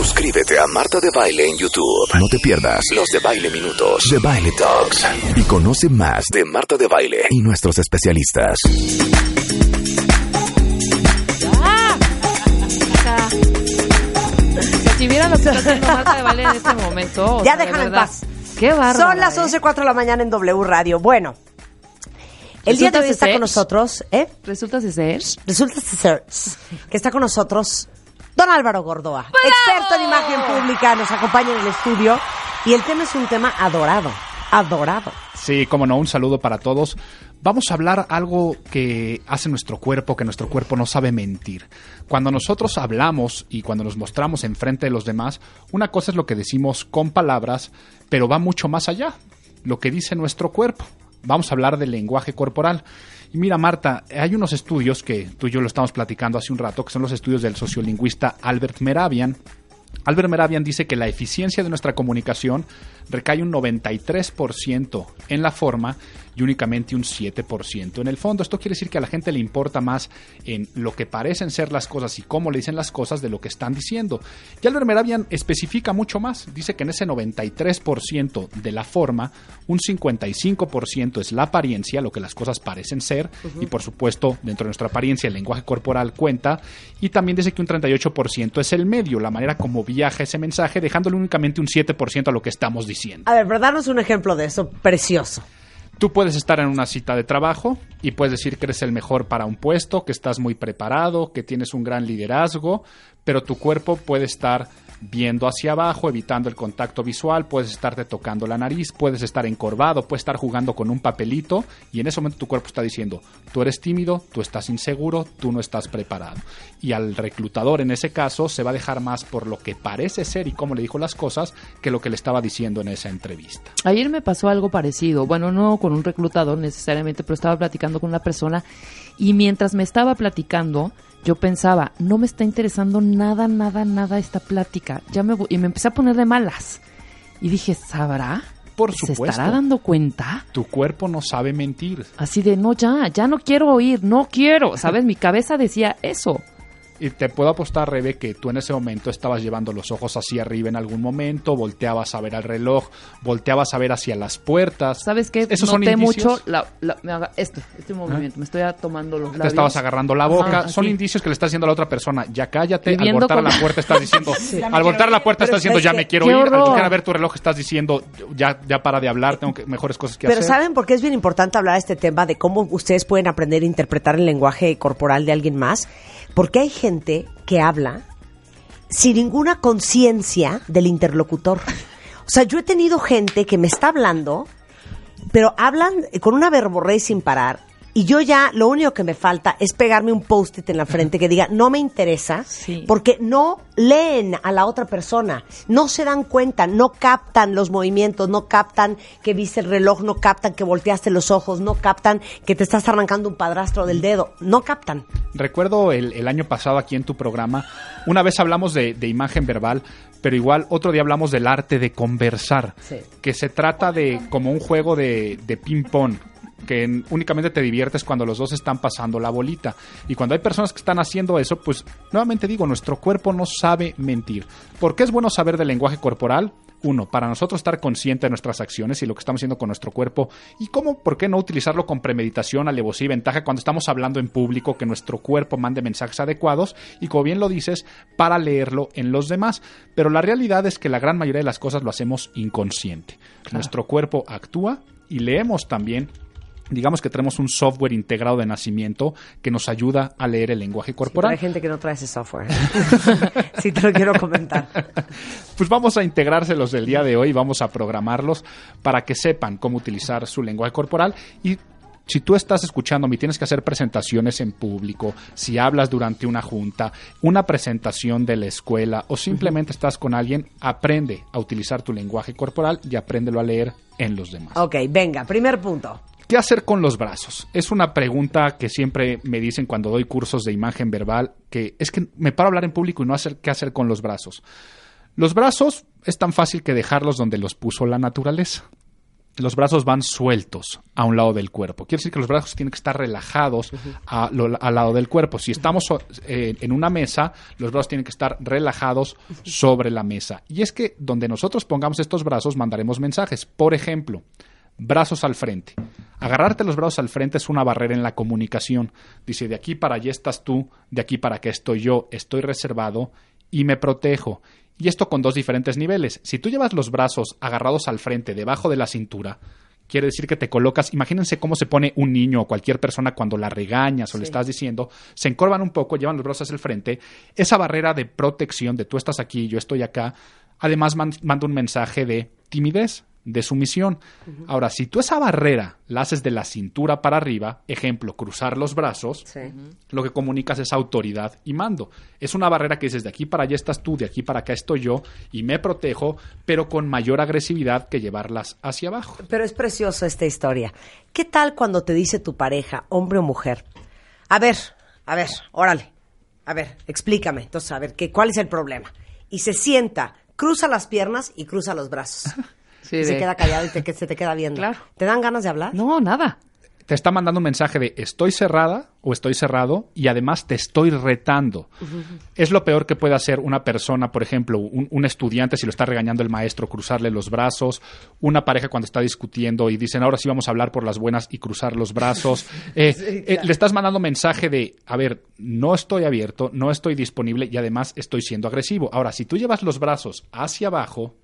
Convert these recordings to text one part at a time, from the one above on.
Suscríbete a Marta de Baile en YouTube. No te pierdas los de Baile Minutos, de Baile Talks y conoce más de Marta de Baile y nuestros especialistas. Si vieran lo que está haciendo Marta de Baile en este momento. o Ya sea, de déjala en verdad, paz. Qué bárbaro. Son las 11.04 de la mañana en W Radio. Bueno, el día de hoy está con nosotros, ¿eh? Resulta ser. Resulta ser que está con nosotros don Álvaro Gordoa, experto en imagen pública, nos acompaña en el estudio y el tema es un tema adorado, adorado. Sí, como no, un saludo para todos. Vamos a hablar algo que hace nuestro cuerpo, que nuestro cuerpo no sabe mentir. Cuando nosotros hablamos y cuando nos mostramos enfrente de los demás, una cosa es lo que decimos con palabras, pero va mucho más allá, lo que dice nuestro cuerpo. Vamos a hablar del lenguaje corporal. Y mira, Marta, hay unos estudios que tú y yo lo estamos platicando hace un rato, que son los estudios del sociolingüista Albert Meravian, Albert Meravian dice que la eficiencia de nuestra comunicación recae un 93% en la forma y únicamente un 7% en el fondo. Esto quiere decir que a la gente le importa más en lo que parecen ser las cosas y cómo le dicen las cosas de lo que están diciendo. Y Albert Meravian especifica mucho más. Dice que en ese 93% de la forma, un 55% es la apariencia, lo que las cosas parecen ser, y por supuesto, dentro de nuestra apariencia, el lenguaje corporal cuenta, y también dice que un 38% es el medio, la manera como viaja ese mensaje, dejándole únicamente un 7% a lo que estamos diciendo. A ver, pero danos un ejemplo de eso precioso. Tú puedes estar en una cita de trabajo y puedes decir que eres el mejor para un puesto, que estás muy preparado, que tienes un gran liderazgo, pero tu cuerpo puede estar viendo hacia abajo, evitando el contacto visual, puedes estarte tocando la nariz, puedes estar encorvado, puedes estar jugando con un papelito y en ese momento tu cuerpo está diciendo, tú eres tímido, tú estás inseguro, tú no estás preparado. Y al reclutador en ese caso se va a dejar más por lo que parece ser y cómo le dijo las cosas que lo que le estaba diciendo en esa entrevista. Ayer me pasó algo parecido. Bueno, no con un reclutador necesariamente, pero estaba platicando con una persona y mientras me estaba platicando, yo pensaba, no me está interesando nada, nada, nada esta plática. Ya me voy- y me empecé a poner de malas. Y dije, ¿sabrá? Por ¿Se supuesto. estará dando cuenta? Tu cuerpo no sabe mentir. Así de, no, ya, ya no quiero oír, no quiero. ¿Sabes? Mi cabeza decía eso. Y te puedo apostar, Rebe, que tú en ese momento estabas llevando los ojos hacia arriba en algún momento, volteabas a ver al reloj, volteabas a ver hacia las puertas. ¿Sabes qué? Esos son Noté indicios. mucho la, la- me haga- este, este movimiento. Me estoy tomando los Te labios. estabas agarrando la boca. Son indicios que le estás diciendo a la otra persona, ya cállate. Al voltar a la puerta estás diciendo, al voltar a la puerta Pero estás diciendo, es ya que- me quiero ¡Qué ir. Al voltear a ver tu reloj estás diciendo, ya, ya para de hablar, tengo que, mejores cosas que Pero hacer. ¿saben por qué es bien importante hablar de este tema de cómo ustedes pueden aprender a interpretar el lenguaje corporal de alguien más? Porque hay gente que habla sin ninguna conciencia del interlocutor. O sea, yo he tenido gente que me está hablando, pero hablan con una verborrea sin parar. Y yo ya, lo único que me falta es pegarme un post-it en la frente que diga, no me interesa, Sí. porque no leen a la otra persona, no se dan cuenta, no captan los movimientos, no captan que viste el reloj, no captan que volteaste los ojos, no captan que te estás arrancando un padrastro del dedo, no captan. Recuerdo el, el año pasado aquí en tu programa, una vez hablamos de, de imagen verbal, pero igual otro día hablamos del arte de conversar, Sí. que se trata de como un juego de, de ping-pong que en- únicamente te diviertes cuando los dos están pasando la bolita. Y cuando hay personas que están haciendo eso, pues nuevamente digo, nuestro cuerpo no sabe mentir. ¿Por qué es bueno saber del lenguaje corporal? Uno, para nosotros estar consciente de nuestras acciones y lo que estamos haciendo con nuestro cuerpo. Y cómo, por qué no utilizarlo con premeditación, alevosía y ventaja cuando estamos hablando en público, que nuestro cuerpo mande mensajes adecuados y, como bien lo dices, para leerlo en los demás. Pero la realidad es que la gran mayoría de las cosas lo hacemos inconsciente. Nuestro cuerpo actúa y leemos también digamos que tenemos un software integrado de nacimiento que nos ayuda a leer el lenguaje Pero corporal. hay gente que no trae ese software. sí, te lo quiero comentar. Pues vamos a integrárselos del día de hoy, vamos a programarlos para que sepan cómo utilizar su lenguaje corporal y Si tú estás escuchándome y tienes que hacer presentaciones en público, si hablas durante una junta, una presentación de la escuela o simplemente estás con alguien, aprende a utilizar tu lenguaje corporal y apréndelo a leer en los demás. Ok, venga, primer punto. ¿Qué hacer con los brazos? Es una pregunta que siempre me dicen cuando doy cursos de imagen verbal, que es que me paro a hablar en público y no hacer qué hacer con los brazos. Los brazos es tan fácil que dejarlos donde los puso la naturaleza. Los brazos van sueltos a un lado del cuerpo. Quiere decir que los brazos tienen que estar relajados al lado del cuerpo. Si estamos eh, en una mesa, los brazos tienen que estar relajados sobre la mesa. Y es que donde nosotros pongamos estos brazos, mandaremos mensajes. Por ejemplo, brazos al frente. Agarrarte los brazos al frente es una barrera en la comunicación. Dice, de aquí para allá estás tú, de aquí para acá estoy yo, estoy reservado y me protejo. Y esto con dos diferentes niveles. Si tú llevas los brazos agarrados al frente, debajo de la cintura, quiere decir que te colocas, imagínense cómo se pone un niño o cualquier persona cuando la regañas o le estás diciendo, se encorvan un poco, llevan los brazos hacia el frente, esa barrera de protección de tú estás aquí, yo estoy acá, además man- manda un mensaje de timidez, de sumisión. Ahora, si tú esa barrera la haces de la cintura para arriba, ejemplo, cruzar los brazos, Sí. lo que comunicas es autoridad y mando. Es una barrera que dices de aquí para allá estás tú, de aquí para acá estoy yo y me protejo, pero con mayor agresividad que llevarlas hacia abajo. Pero es precioso esta historia. ¿Qué tal cuando te dice tu pareja, hombre o mujer? A ver, a ver, órale. A ver, explícame. Entonces, a ver, ¿qué, ¿cuál es el problema? Y se sienta, cruza las piernas y cruza los brazos. Sí, y se queda callado y te- que se te queda viendo. Claro. ¿Te dan ganas de hablar? No, nada. Te está mandando un mensaje de estoy cerrada o estoy cerrado y además te estoy retando. Es lo peor que puede hacer una persona, por ejemplo, un, un estudiante si lo está regañando el maestro, cruzarle los brazos, una pareja cuando está discutiendo y dicen ahora sí vamos a hablar por las buenas y cruzar los brazos. Eh, eh, le estás mandando mensaje de, a ver, no estoy abierto, no estoy disponible y además estoy siendo agresivo. Ahora, si tú llevas los brazos hacia abajo,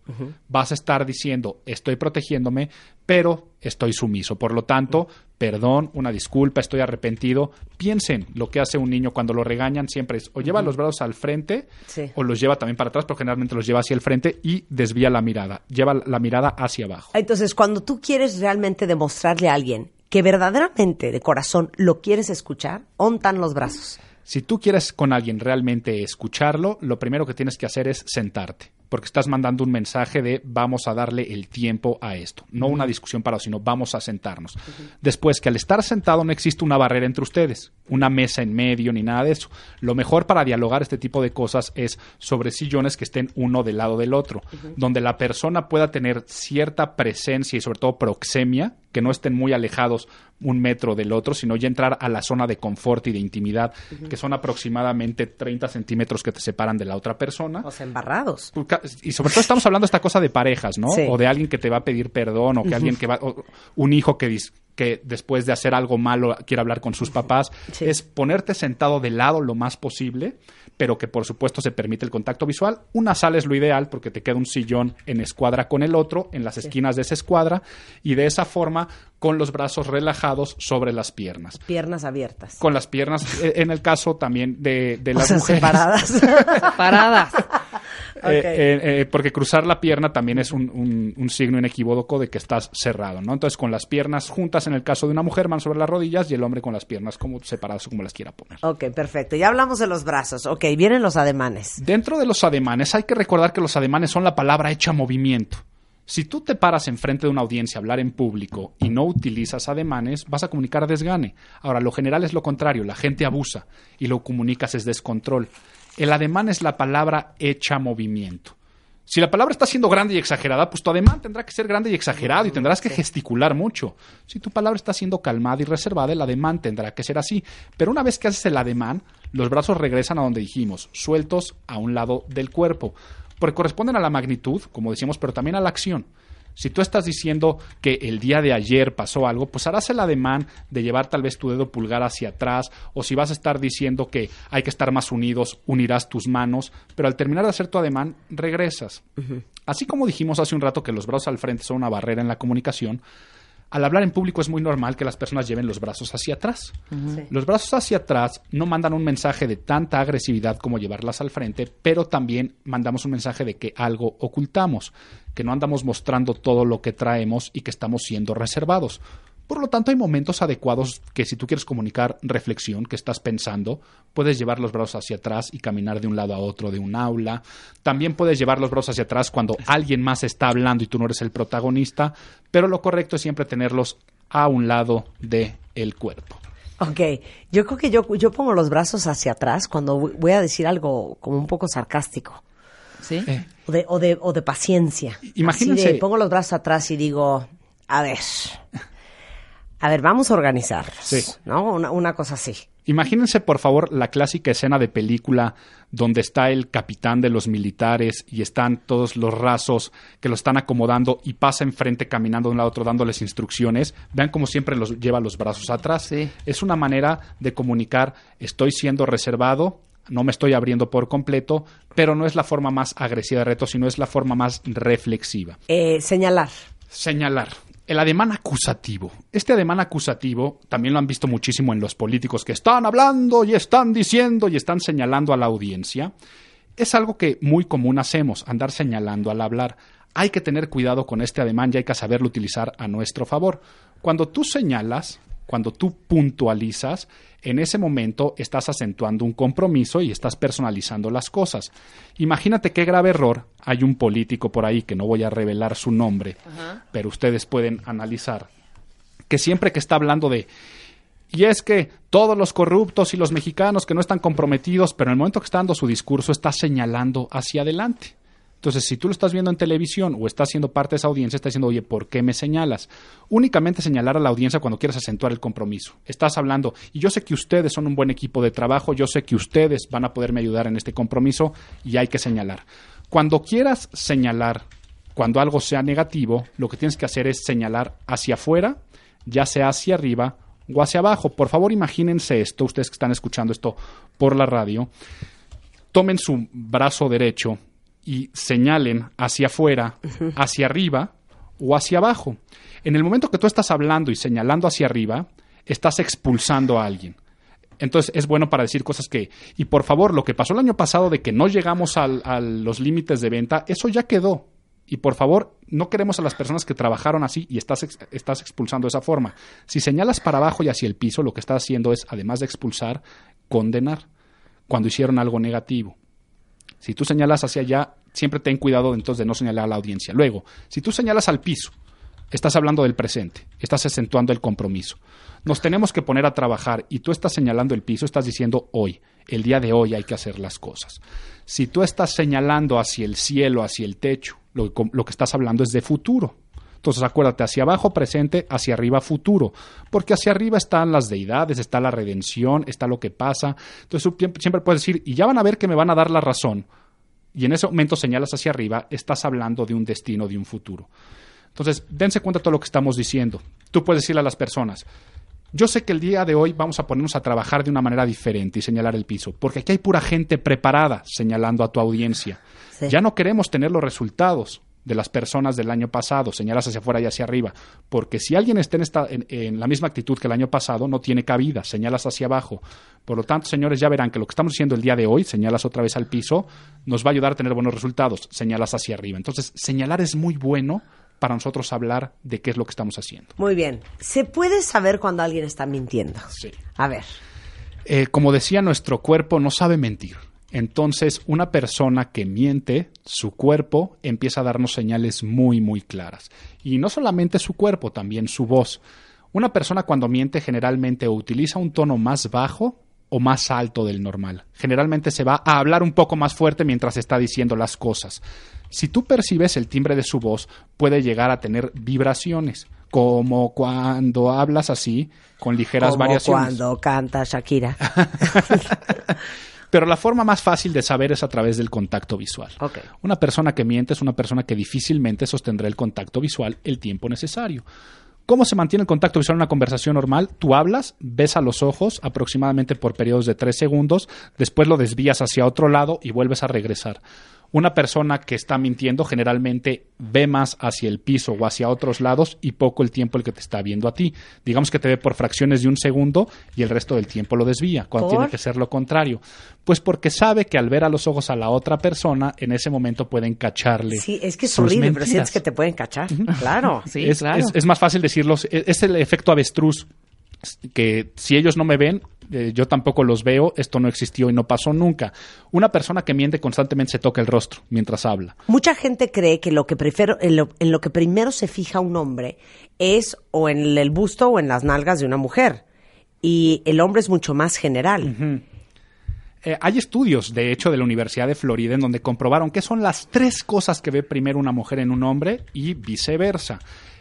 vas a estar diciendo, estoy protegiéndome, pero estoy sumiso. Por lo tanto, perdón, una disculpa, estoy arrepentido. Piensen lo que hace un niño cuando lo regañan, siempre es o lleva los brazos al frente Sí. o los lleva también para atrás, pero generalmente los lleva hacia el frente y desvía la mirada, lleva la mirada hacia abajo. Entonces, cuando tú quieres realmente demostrarle a alguien que verdaderamente, de corazón, lo quieres escuchar, ontan los brazos. Si tú quieres con alguien realmente escucharlo, lo primero que tienes que hacer es sentarte, porque estás mandando un mensaje de vamos a darle el tiempo a esto, no una discusión para, sino vamos a sentarnos. Después que al estar sentado no existe una barrera entre ustedes, una mesa en medio ni nada de eso. Lo mejor para dialogar este tipo de cosas es sobre sillones que estén uno del lado del otro, donde la persona pueda tener cierta presencia y sobre todo proxemia, que no estén muy alejados un metro del otro, sino ya entrar a la zona de confort y de intimidad, que son aproximadamente 30 centímetros que te separan de la otra persona. O sea, embarrados. Y sobre todo estamos hablando de esta cosa de parejas, ¿no? Sí. O de alguien que te va a pedir perdón, o que alguien que va, o un hijo que, dis- que después de hacer algo malo quiere hablar con sus papás. Sí. Es ponerte sentado de lado lo más posible, pero que por supuesto se permite el contacto visual. Una sala es lo ideal porque te queda un sillón en escuadra con el otro, en las esquinas de esa escuadra, y de esa forma con los brazos relajados sobre las piernas. Piernas abiertas. Con las piernas, eh, en el caso también de, de O las sea, mujeres. separadas. Paradas. Eh, eh, eh, porque cruzar la pierna también es un, un- un signo inequívoco de que estás cerrado, ¿no? Entonces, con las piernas juntas, en el caso de una mujer, van sobre las rodillas y el hombre con las piernas como separadas, como las quiera poner. ok, perfecto. Ya hablamos de los brazos. Ok, vienen los ademanes. Dentro de los ademanes, hay que recordar que los ademanes son la palabra hecha movimiento. Si tú te paras enfrente de una audiencia a hablar en público y no utilizas ademanes, vas a comunicar desgane. Ahora, lo general es lo contrario, la gente abusa y lo comunicas es descontrol. El ademán es la palabra hecha movimiento. Si la palabra está siendo grande y exagerada, pues tu ademán tendrá que ser grande y exagerado y tendrás que gesticular mucho. Si tu palabra está siendo calmada y reservada, el ademán tendrá que ser así. Pero una vez que haces el ademán, los brazos regresan a donde dijimos, sueltos a un lado del cuerpo. Porque corresponden a la magnitud, como decíamos, pero también a la acción. Si tú estás diciendo que el día de ayer pasó algo, pues harás el ademán de llevar tal vez tu dedo pulgar hacia atrás, o si vas a estar diciendo que hay que estar más unidos, unirás tus manos, pero al terminar de hacer tu ademán, regresas. Así como dijimos hace un rato que los brazos al frente son una barrera en la comunicación, al hablar en público es muy normal que las personas lleven los brazos hacia atrás. Los brazos hacia atrás no mandan un mensaje de tanta agresividad como llevarlas al frente, pero también mandamos un mensaje de que algo ocultamos, que no andamos mostrando todo lo que traemos y que estamos siendo reservados. Por lo tanto, hay momentos adecuados que si tú quieres comunicar reflexión, que estás pensando, puedes llevar los brazos hacia atrás y caminar de un lado a otro de un aula. También puedes llevar los brazos hacia atrás cuando alguien más está hablando y tú no eres el protagonista, pero lo correcto es siempre tenerlos a un lado del el cuerpo. Ok, yo creo que yo, yo pongo los brazos hacia atrás cuando voy a decir algo como un poco sarcástico. ¿Sí? Eh, O de, o de, o de paciencia. Imagínense- Así de, pongo los brazos atrás y digo, a ver, a ver, vamos a organizar. Sí. ¿No? Una, una cosa así. Imagínense, por favor, la clásica escena de película donde está el capitán de los militares y están todos los rasos que lo están acomodando y pasa enfrente caminando de un lado a otro dándoles instrucciones. Vean cómo siempre los lleva los brazos atrás. Sí. Es una manera de comunicar, estoy siendo reservado, no me estoy abriendo por completo, pero no es la forma más agresiva de reto, sino es la forma más reflexiva. Eh, señalar. Señalar. El ademán acusativo. Este ademán acusativo también lo han visto muchísimo en los políticos que están hablando y están diciendo y están señalando a la audiencia. Es algo que muy común hacemos, andar señalando al hablar. Hay que tener cuidado con este ademán y hay que saberlo utilizar a nuestro favor. Cuando tú señalas, cuando tú puntualizas, en ese momento estás acentuando un compromiso y estás personalizando las cosas. Imagínate qué grave error hay un político por ahí, que no voy a revelar su nombre, pero ustedes pueden analizar, que siempre que está hablando de... Y es que todos los corruptos y los mexicanos que no están comprometidos, pero en el momento que está dando su discurso está señalando hacia adelante. Entonces, si tú lo estás viendo en televisión o estás siendo parte de esa audiencia, está diciendo, oye, ¿por qué me señalas? Únicamente señalar a la audiencia cuando quieres acentuar el compromiso. Estás hablando, y yo sé que ustedes son un buen equipo de trabajo, yo sé que ustedes van a poderme ayudar en este compromiso y hay que señalar. Cuando quieras señalar, cuando algo sea negativo, lo que tienes que hacer es señalar hacia afuera, ya sea hacia arriba o hacia abajo. Por favor, imagínense esto, ustedes que están escuchando esto por la radio, tomen su brazo derecho y señalen hacia afuera, hacia arriba o hacia abajo. En el momento que tú estás hablando y señalando hacia arriba, estás expulsando a alguien. Entonces es bueno para decir cosas que, y por favor, lo que pasó el año pasado de que no llegamos al- a los límites de venta, eso ya quedó. Y por favor, no queremos a las personas que trabajaron así y estás, ex- estás expulsando de esa forma. Si señalas para abajo y hacia el piso, lo que estás haciendo es, además de expulsar, condenar cuando hicieron algo negativo. Si tú señalas hacia allá, siempre ten cuidado entonces de no señalar a la audiencia. Luego, si tú señalas al piso, estás hablando del presente, estás acentuando el compromiso. Nos tenemos que poner a trabajar y tú estás señalando el piso, estás diciendo hoy, el día de hoy hay que hacer las cosas. Si tú estás señalando hacia el cielo, hacia el techo, lo, que- lo que estás hablando es de futuro. Entonces acuérdate, hacia abajo presente, hacia arriba futuro, porque hacia arriba están las deidades, está la redención, está lo que pasa. Entonces siempre puedes decir, y ya van a ver que me van a dar la razón. Y en ese momento señalas hacia arriba, estás hablando de un destino, de un futuro. Entonces, dense cuenta de todo lo que estamos diciendo. Tú puedes decirle a las personas, yo sé que el día de hoy vamos a ponernos a trabajar de una manera diferente y señalar el piso, porque aquí hay pura gente preparada señalando a tu audiencia. Sí. Ya no queremos tener los resultados de las personas del año pasado, señalas hacia afuera y hacia arriba, porque si alguien está en, esta, en, en la misma actitud que el año pasado, no tiene cabida, señalas hacia abajo. Por lo tanto, señores, ya verán que lo que estamos haciendo el día de hoy, señalas otra vez al piso, nos va a ayudar a tener buenos resultados, señalas hacia arriba. Entonces, señalar es muy bueno para nosotros hablar de qué es lo que estamos haciendo. Muy bien. ¿Se puede saber cuando alguien está mintiendo? Sí. A ver. Eh, como decía, nuestro cuerpo no sabe mentir. Entonces, una persona que miente, su cuerpo empieza a darnos señales muy, muy claras. Y no solamente su cuerpo, también su voz. Una persona cuando miente generalmente utiliza un tono más bajo o más alto del normal. Generalmente se va a hablar un poco más fuerte mientras está diciendo las cosas. Si tú percibes el timbre de su voz, puede llegar a tener vibraciones, como cuando hablas así, con ligeras Como variaciones. cuando canta Shakira. Pero la forma más fácil de saber es a través del contacto visual. Una persona que miente es una persona que difícilmente sostendrá el contacto visual el tiempo necesario. ¿Cómo se mantiene el contacto visual en una conversación normal? Tú hablas, ves a los ojos aproximadamente por periodos de tres segundos, después lo desvías hacia otro lado y vuelves a regresar. Una persona que está mintiendo generalmente ve más hacia el piso o hacia otros lados y poco el tiempo el que te está viendo a ti. Digamos que te ve por fracciones de un segundo y el resto del tiempo lo desvía, cuando ¿Por? tiene que ser lo contrario. Pues porque sabe que al ver a los ojos a la otra persona, en ese momento pueden cacharle. Sí, es que es horrible, pero sientes que te pueden cachar. Claro. Sí, es, claro. es- es más fácil decirlos. Es, es el efecto avestruz. Que si ellos no me ven, eh, yo tampoco los veo. Esto no existió y no pasó nunca. Una persona que miente constantemente se toca el rostro mientras habla. Mucha gente cree que lo que prefiero, en lo, en lo que primero se fija un hombre es o en el busto o en las nalgas de una mujer. Y el hombre es mucho más general. Eh, hay estudios, de hecho, de la Universidad de Florida en donde comprobaron que son las tres cosas que ve primero una mujer en un hombre y viceversa.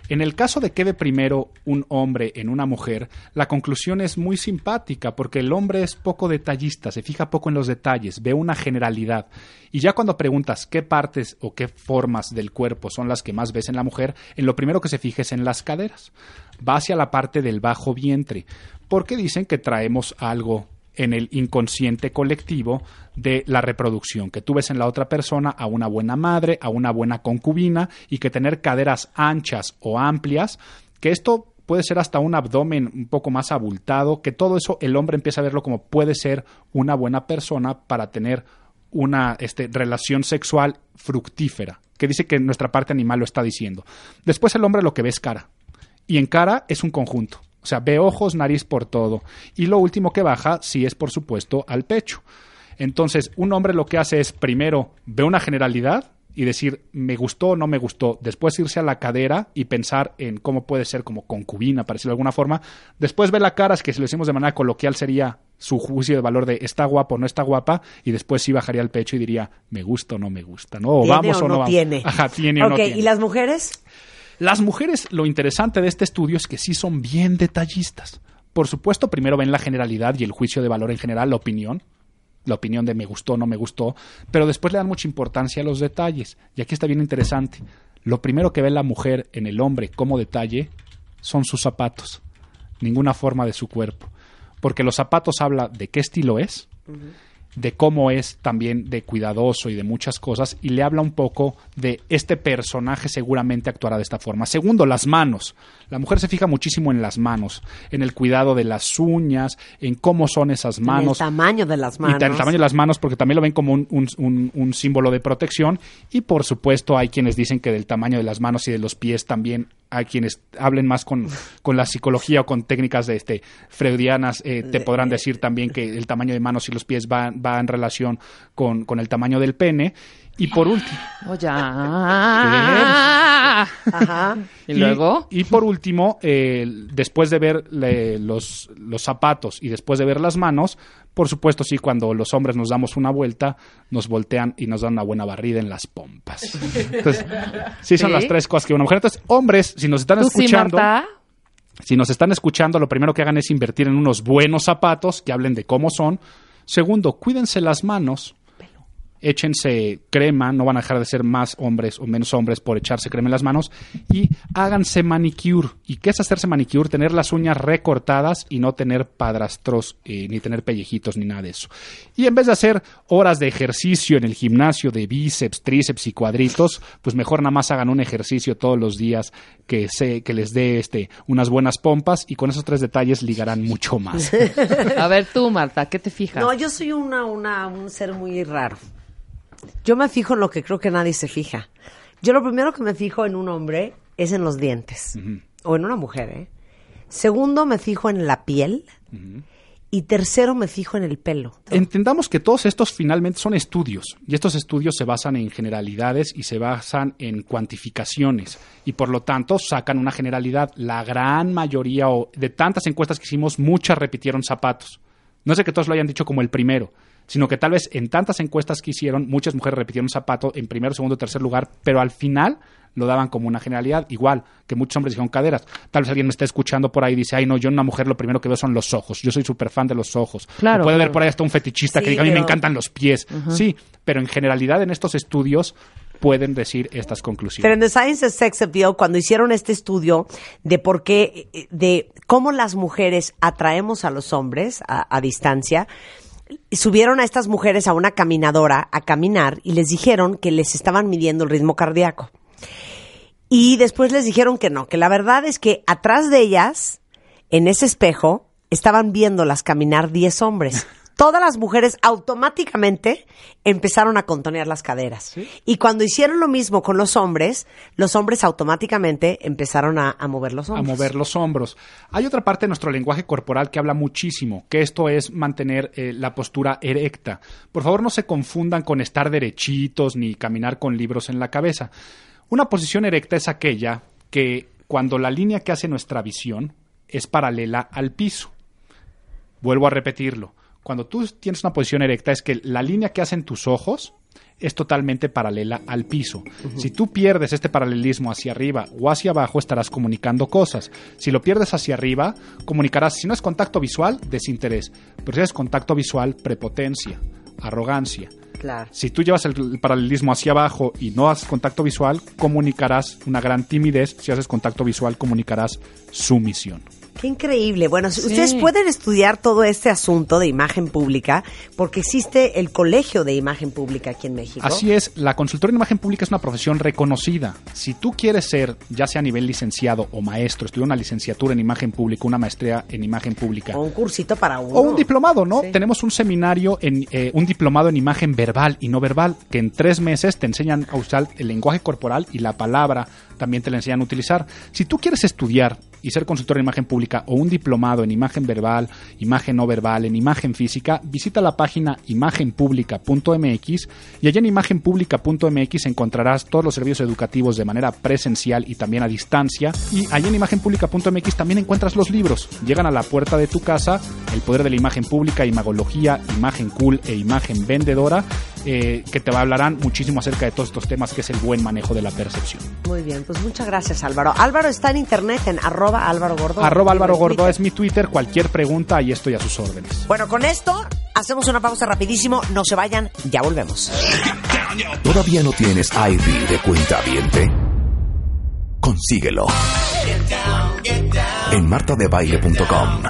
En el caso de que ve primero un hombre en una mujer, la conclusión es muy simpática porque el hombre es poco detallista, se fija poco en los detalles, ve una generalidad. Y ya cuando preguntas qué partes o qué formas del cuerpo son las que más ves en la mujer, en lo primero que se fija es en las caderas. Va hacia la parte del bajo vientre, porque dicen que traemos algo en el inconsciente colectivo de la reproducción, que tú ves en la otra persona a una buena madre, a una buena concubina y que tener caderas anchas o amplias, que esto puede ser hasta un abdomen un poco más abultado, que todo eso el hombre empieza a verlo como puede ser una buena persona para tener una este, relación sexual fructífera, que dice que nuestra parte animal lo está diciendo. Después el hombre lo que ve es cara, y en cara es un conjunto. O sea, ve ojos, nariz por todo. Y lo último que baja, sí es por supuesto, al pecho. Entonces, un hombre lo que hace es primero ve una generalidad y decir me gustó o no me gustó. Después irse a la cadera y pensar en cómo puede ser como concubina, para decirlo de alguna forma. Después ve la cara, es que si lo decimos de manera coloquial sería su juicio de valor de está guapo o no está guapa. Y después sí bajaría el pecho y diría me gusta o no me gusta. ¿no? O ¿Tiene vamos o o no, no vamos. tiene? Ajá, tiene o no tiene. ¿y las mujeres? Las mujeres, lo interesante de este estudio es que sí son bien detallistas. Por supuesto, primero ven la generalidad y el juicio de valor en general, la opinión, la opinión de me gustó no me gustó, pero después le dan mucha importancia a los detalles. Y aquí está bien interesante. Lo primero que ve la mujer en el hombre como detalle son sus zapatos, ninguna forma de su cuerpo. Porque los zapatos habla de qué estilo es, de cómo es también de cuidadoso y de muchas cosas, y le habla un poco de este personaje seguramente actuará de esta forma. Segundo, las manos. La mujer se fija muchísimo en las manos, en el cuidado de las uñas, en cómo son esas En manos. el tamaño de las manos. Y el tamaño de las manos, porque también lo ven como un, un- un- un símbolo de protección. Y por supuesto, hay quienes dicen que del tamaño de las manos y de los pies también hay quienes hablen más con, con la psicología o con técnicas de este freudianas, eh, te podrán decir también que el tamaño de manos y los pies va, va en relación con, con el tamaño del pene. Y por último, Oye. ah. Ajá. ¿Y luego? Y, por último, eh, después de ver le- los, los zapatos y después de ver las manos, por supuesto, sí, cuando los hombres nos damos una vuelta, nos voltean y nos dan una buena barrida en las pompas. Entonces, sí son ¿Sí? las tres cosas que una mujer. Entonces, hombres, si nos están ¿Tú sí, escuchando, Marta? si nos están escuchando, lo primero que hagan es invertir en unos buenos zapatos que hablen de cómo son. Segundo, cuídense las manos. Échense crema, no van a dejar de ser más hombres o menos hombres por echarse crema en las manos. Y háganse manicure. ¿Y qué es hacerse manicure? Tener las uñas recortadas y no tener padrastros, eh, ni tener pellejitos, ni nada de eso. Y en vez de hacer horas de ejercicio en el gimnasio de bíceps, tríceps y cuadritos, pues mejor nada más hagan un ejercicio todos los días que, se, que les dé este, unas buenas pompas y con esos tres detalles ligarán mucho más. A ver tú, Marta, ¿qué te fijas? No, yo soy una, una, un ser muy raro. Yo me fijo en lo que creo que nadie se fija. Yo lo primero que me fijo en un hombre es en los dientes. O en una mujer, ¿eh? Segundo, me fijo en la piel. Y tercero, me fijo en el pelo. Entendamos que todos estos finalmente son estudios y estos estudios se basan en generalidades y se basan en cuantificaciones y por lo tanto sacan una generalidad. La gran mayoría o de tantas encuestas que hicimos, muchas repitieron zapatos. No de que todos lo hayan dicho como el primero, sino que tal vez en tantas encuestas que hicieron, muchas mujeres repitieron zapato en primero, segundo, tercer lugar, pero al final lo daban como una generalidad, igual que muchos hombres dijeron caderas. Tal vez alguien me esté escuchando por ahí y dice, ay no, yo en una mujer lo primero que veo son los ojos, yo soy súper fan de los ojos. Claro, O puede haber por ahí hasta un fetichista que diga, a mí me pero- encantan los pies. Sí, pero en generalidad en estos estudios pueden decir estas Pero conclusiones. en The Science of Sex Appeal, cuando hicieron este estudio de por qué, de cómo las mujeres atraemos a los hombres a, a distancia, subieron a estas mujeres a una caminadora a caminar y les dijeron que les estaban midiendo el ritmo cardíaco. Y después les dijeron que no, que la verdad es que atrás de ellas, en ese espejo, estaban viéndolas caminar 10 hombres. Todas las mujeres automáticamente empezaron a contonear las caderas. Y cuando hicieron lo mismo con los hombres, los hombres automáticamente empezaron a, a mover los a hombros. mover los hombros. Hay otra parte de nuestro lenguaje corporal que habla muchísimo, que esto es mantener eh, la postura erecta. Por favor, no se confundan con estar derechitos ni caminar con libros en la cabeza. Una posición erecta es aquella que cuando la línea que hace nuestra visión es paralela al piso. Vuelvo a repetirlo. Cuando tú tienes una posición erecta es que la línea que hacen tus ojos es totalmente paralela al piso. Si tú pierdes este paralelismo hacia arriba o hacia abajo, estarás comunicando cosas. Si lo pierdes hacia arriba, comunicarás, si no es contacto visual, desinterés. Pero si es contacto visual, prepotencia, arrogancia. Claro. Si tú llevas el, el paralelismo hacia abajo y no haces contacto visual, comunicarás una gran timidez. Si haces contacto visual, comunicarás sumisión. Qué increíble. Bueno, ustedes pueden estudiar todo este asunto de imagen pública porque existe el Colegio de Imagen Pública aquí en México. Así es, la consultora en imagen pública es una profesión reconocida. Si tú quieres ser, ya sea a nivel licenciado o maestro, estudiar una licenciatura en imagen pública, una maestría en imagen pública, O un cursito para uno. o un diplomado, ¿no? Sí. Tenemos un seminario, en eh, un diplomado en imagen verbal y no verbal, que en tres meses te enseñan a usar el lenguaje corporal y la palabra también te la enseñan a utilizar. Si tú quieres estudiar y ser consultor en imagen pública o un diplomado en imagen verbal, imagen no verbal, en imagen física, visita la página imagenpublica.mx y allá en imagenpublica.mx encontrarás todos los servicios educativos de manera presencial y también a distancia. Y allá en imagenpublica.mx también encuentras los libros. Llegan a la puerta de tu casa, El poder de la imagen pública, Imagología, Imagen cool e Imagen vendedora, eh, que te hablarán muchísimo acerca de todos estos temas que es el buen manejo de la percepción. Muy bien, pues muchas gracias Álvaro. Álvaro está en internet en arroba Álvaro Gordo. Arroba Álvaro Gordo es mi Twitter. Cualquier pregunta, ahí estoy a sus órdenes. Bueno, con esto hacemos una pausa rapidísimo. No se vayan, ya volvemos. ¿Todavía no tienes ID de cuenta viente? Consíguelo. En martadebaile.com.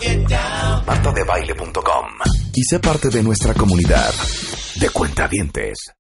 Martadebaile.com. Y sé parte de nuestra comunidad de cuentavientes.